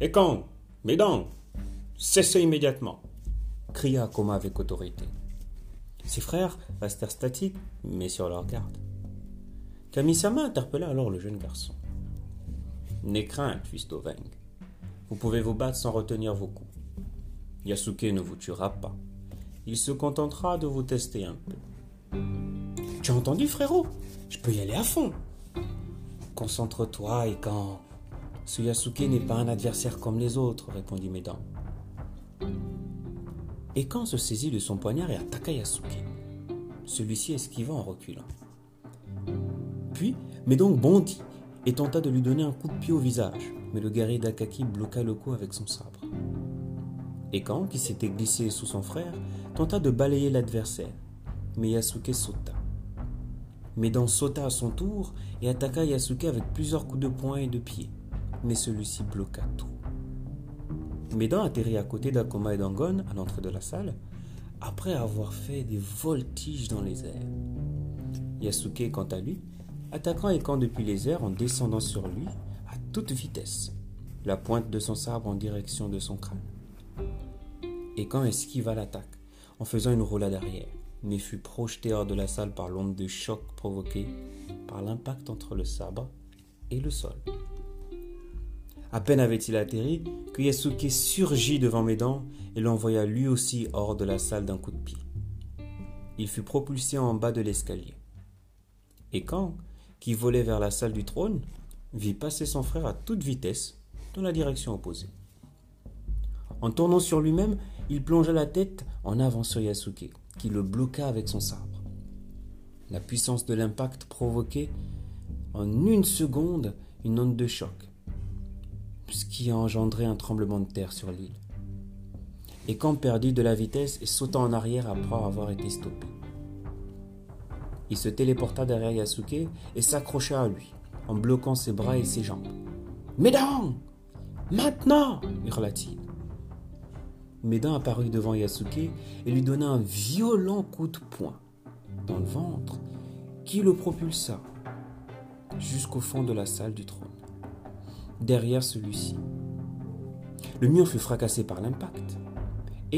Et quand? Mesdames, cessez immédiatement cria Akoma avec autorité. Ses frères restèrent statiques, mais sur leur garde. Kamisama interpella alors le jeune garçon. N'aie crainte, fils d'Oveng. Vous pouvez vous battre sans retenir vos coups. Yasuke ne vous tuera pas. Il se contentera de vous tester un peu. Tu as entendu, frérot? Je peux y aller à fond. Concentre-toi et quand. Ce Yasuke n'est pas un adversaire comme les autres, répondit Medan. Et se saisit de son poignard et attaqua Yasuke. Celui-ci esquiva en reculant. Puis, Medan bondit et tenta de lui donner un coup de pied au visage, mais le guerrier d'Akaki bloqua le coup avec son sabre. Et qui s'était glissé sous son frère, tenta de balayer l'adversaire, mais Yasuke sauta. Medan sauta à son tour et attaqua Yasuke avec plusieurs coups de poing et de pied, mais celui-ci bloqua tout. Medan atterrit à côté d'Akoma et d'Angon à l'entrée de la salle, après avoir fait des voltiges dans les airs. Yasuke, quant à lui, attaquant Ekan depuis les airs en descendant sur lui à toute vitesse, la pointe de son sabre en direction de son crâne. Ekan esquiva l'attaque en faisant une roulade arrière, mais fut projeté hors de la salle par l'onde de choc provoquée par l'impact entre le sabre et le sol. À peine avait-il atterri que Yasuke surgit devant mes dents et l'envoya lui aussi hors de la salle d'un coup de pied. Il fut propulsé en bas de l'escalier. Et quand, qui volait vers la salle du trône, vit passer son frère à toute vitesse dans la direction opposée. En tournant sur lui-même, il plongea la tête en avant sur Yasuke, qui le bloqua avec son sabre. La puissance de l'impact provoquait en une seconde une onde de choc, ce qui a engendré un tremblement de terre sur l'île. Et quand perdit de la vitesse et sauta en arrière après avoir été stoppé. Il se téléporta derrière Yasuke et s'accrocha à lui, en bloquant ses bras et ses jambes. Mesdames Maintenant hurla-t-il. Médin apparut devant Yasuke et lui donna un violent coup de poing dans le ventre qui le propulsa jusqu'au fond de la salle du trône, derrière celui-ci. Le mur fut fracassé par l'impact.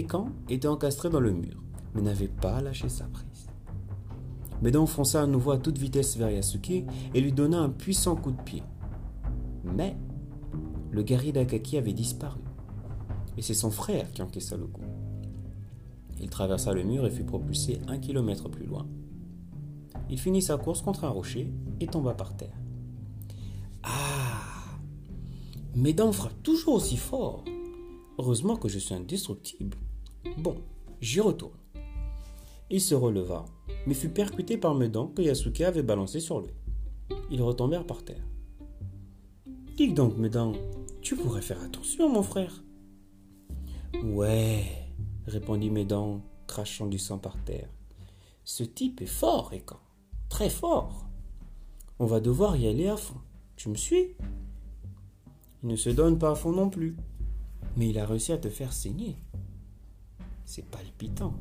quand était encastré dans le mur, mais n'avait pas lâché sa prise. Médan fonça à nouveau à toute vitesse vers Yasuke et lui donna un puissant coup de pied. Mais le guerrier d'Akaki avait disparu et c'est son frère qui encaissa le coup. Il traversa le mur et fut propulsé un kilomètre plus loin. Il finit sa course contre un rocher et tomba par terre. Mes dents frappent toujours aussi fort. Heureusement que je suis indestructible. Bon, j'y retourne. Il se releva, mais fut percuté par mes dents que Yasuke avait balancé sur lui. Ils retombèrent par terre. Dis donc, mes dents, tu pourrais faire attention, mon frère. Ouais, répondit Médan, crachant du sang par terre. Ce type est fort, Ekan. Très fort. On va devoir y aller à fond. Tu me suis? Il ne se donne pas à fond non plus. Mais il a réussi à te faire saigner. C'est palpitant.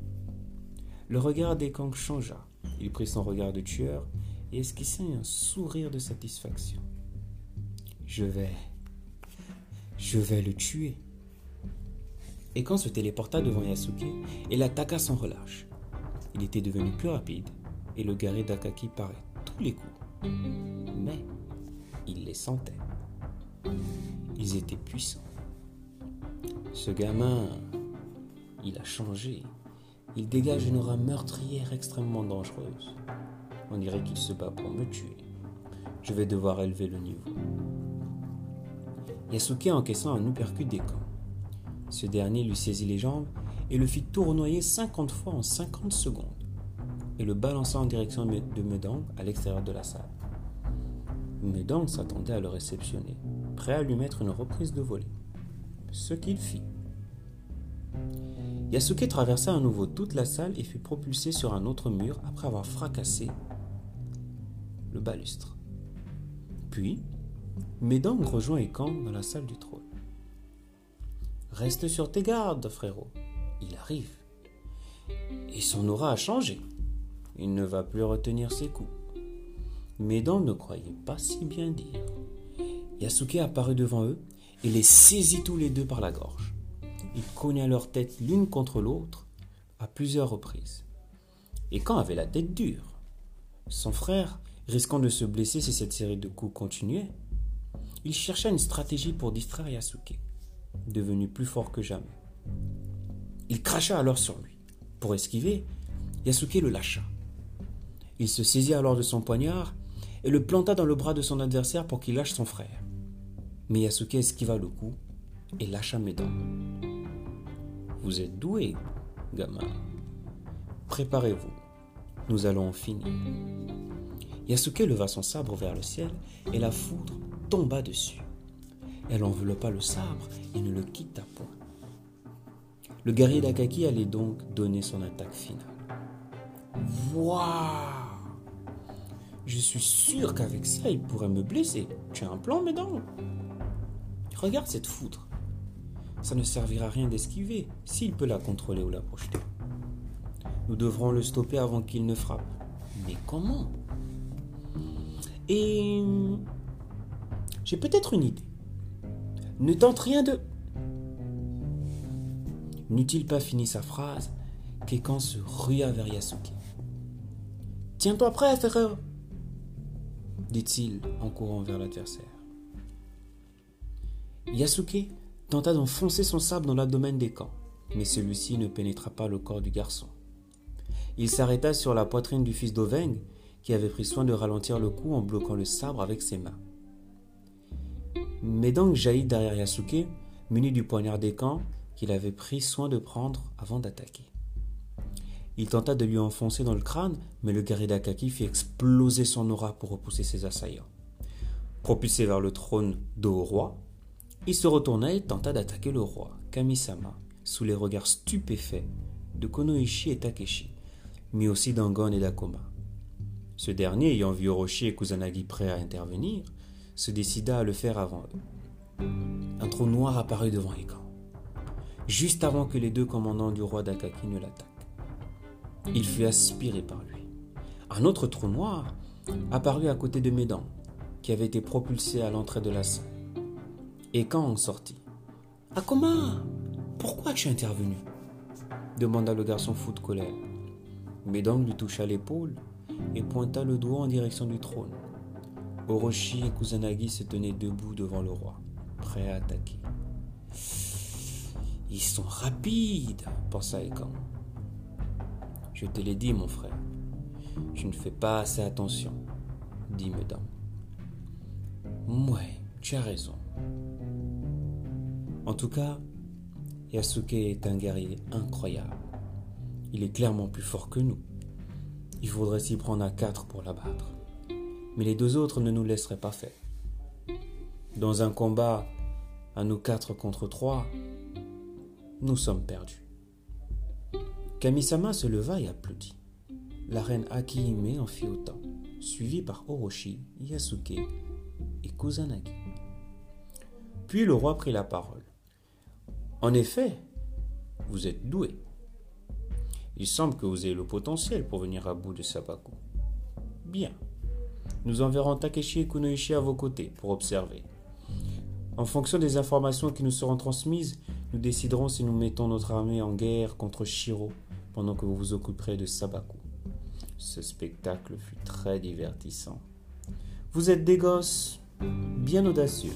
Le regard d'Ekan changea. Il prit son regard de tueur et esquissa un sourire de satisfaction. Je vais. Je vais le tuer. Et quand se téléporta devant Yasuke et l'attaqua sans relâche. Il était devenu plus rapide et le guerrier d'Akaki paraît tous les coups. Mais il les sentait. Ils étaient puissants. Ce gamin, il a changé. Il dégage une aura meurtrière extrêmement dangereuse. On dirait qu'il se bat pour me tuer. Je vais devoir élever le niveau. Yasuke encaissant un uppercut des camps. Ce dernier lui saisit les jambes et le fit tournoyer 50 fois en 50 secondes et le balança en direction de Medang à l'extérieur de la salle. Medang s'attendait à le réceptionner, prêt à lui mettre une reprise de volée. Ce qu'il fit. Yasuke traversa à nouveau toute la salle et fut propulsé sur un autre mur après avoir fracassé le balustre. Puis, Medang rejoint Ekan dans la salle du trône. Reste sur tes gardes, frérot. Il arrive. Et son aura a changé. Il ne va plus retenir ses coups. Dents ne croyaient pas si bien dire. Yasuke apparut devant eux et les saisit tous les deux par la gorge. Il cogna leur tête l'une contre l'autre à plusieurs reprises. Et quand avait la tête dure, son frère, risquant de se blesser si cette série de coups continuait, il chercha une stratégie pour distraire Yasuke, devenu plus fort que jamais. Il cracha alors sur lui. Pour esquiver, Yasuke le lâcha. Il se saisit alors de son poignard et le planta dans le bras de son adversaire pour qu'il lâche son frère. Mais Yasuke esquiva le coup? Et lâcha mes dents. Vous êtes doué, gamin. Préparez-vous, nous allons en finir. Yasuke leva son sabre vers le ciel et la foudre tomba dessus. Elle enveloppa le sabre et ne le quitta point. Le guerrier d'Akaki allait donc donner son attaque finale. Waouh Je suis sûr qu'avec ça, il pourrait me blesser. Tu as un plan, mesdames Regarde cette foudre. Ça ne servira à rien d'esquiver s'il peut la contrôler ou la projeter. Nous devrons le stopper avant qu'il ne frappe. Mais comment? Et j'ai peut-être une idée. Ne tente rien de... N'eut-il pas fini sa phrase, Kekan se rua vers Yasuke? Tiens-toi prêt, frère dit-il en courant vers l'adversaire. Yasuke tenta d'enfoncer son sabre dans l'abdomen des camps, mais celui-ci ne pénétra pas le corps du garçon. Il s'arrêta sur la poitrine du fils d'Oveng, qui avait pris soin de ralentir le coup en bloquant le sabre avec ses mains. Medang jaillit derrière Yasuke, muni du poignard des camps qu'il avait pris soin de prendre avant d'attaquer. Il tenta de lui enfoncer dans le crâne, mais le guerrier d'Akaki fit exploser son aura pour repousser ses assaillants. Propulsé vers le trône dos au roi, il se retourna et tenta d'attaquer le roi, Kamisama, sous les regards stupéfaits de Konoichi et Takeshi, mais aussi d'Angon et d'Akoma. Ce dernier, ayant vu Orochi et Kusanagi prêts à intervenir, se décida à le faire avant eux. Un trou noir apparut devant Ekan, juste avant que les deux commandants du roi d'Akaki ne l'attaquent. Il fut aspiré par lui. Un autre trou noir apparut à côté de Médan, qui avait été propulsé à l'entrée de la salle. Et quand on sortit Akoma Pourquoi tu es intervenu? demanda le garçon fou de colère. Médang lui toucha l'épaule et pointa le doigt en direction du trône. Orochi et Kusanagi se tenaient debout devant le roi, prêts à attaquer. Ils sont rapides, pensa Ekan. Je te l'ai dit, mon frère. Je ne fais pas assez attention, dit Médang. Ouais, tu as raison. En tout cas, Yasuke est un guerrier incroyable. Il est clairement plus fort que nous. Il faudrait s'y prendre à quatre pour l'abattre. Mais les deux autres ne nous laisseraient pas faire. Dans un combat à nous quatre contre trois, nous sommes perdus. Kamisama se leva et applaudit. La reine Akihime en fit autant, suivie par Orochi, Yasuke et Kusanagi. Puis le roi prit la parole. En effet, vous êtes doué. Il semble que vous ayez le potentiel pour venir à bout de Sabaku. Bien. Nous enverrons Takeshi et Kunoichi à vos côtés pour observer. En fonction des informations qui nous seront transmises, nous déciderons si nous mettons notre armée en guerre contre Shiro pendant que vous vous occuperez de Sabaku. Ce spectacle fut très divertissant. Vous êtes des gosses bien audacieux.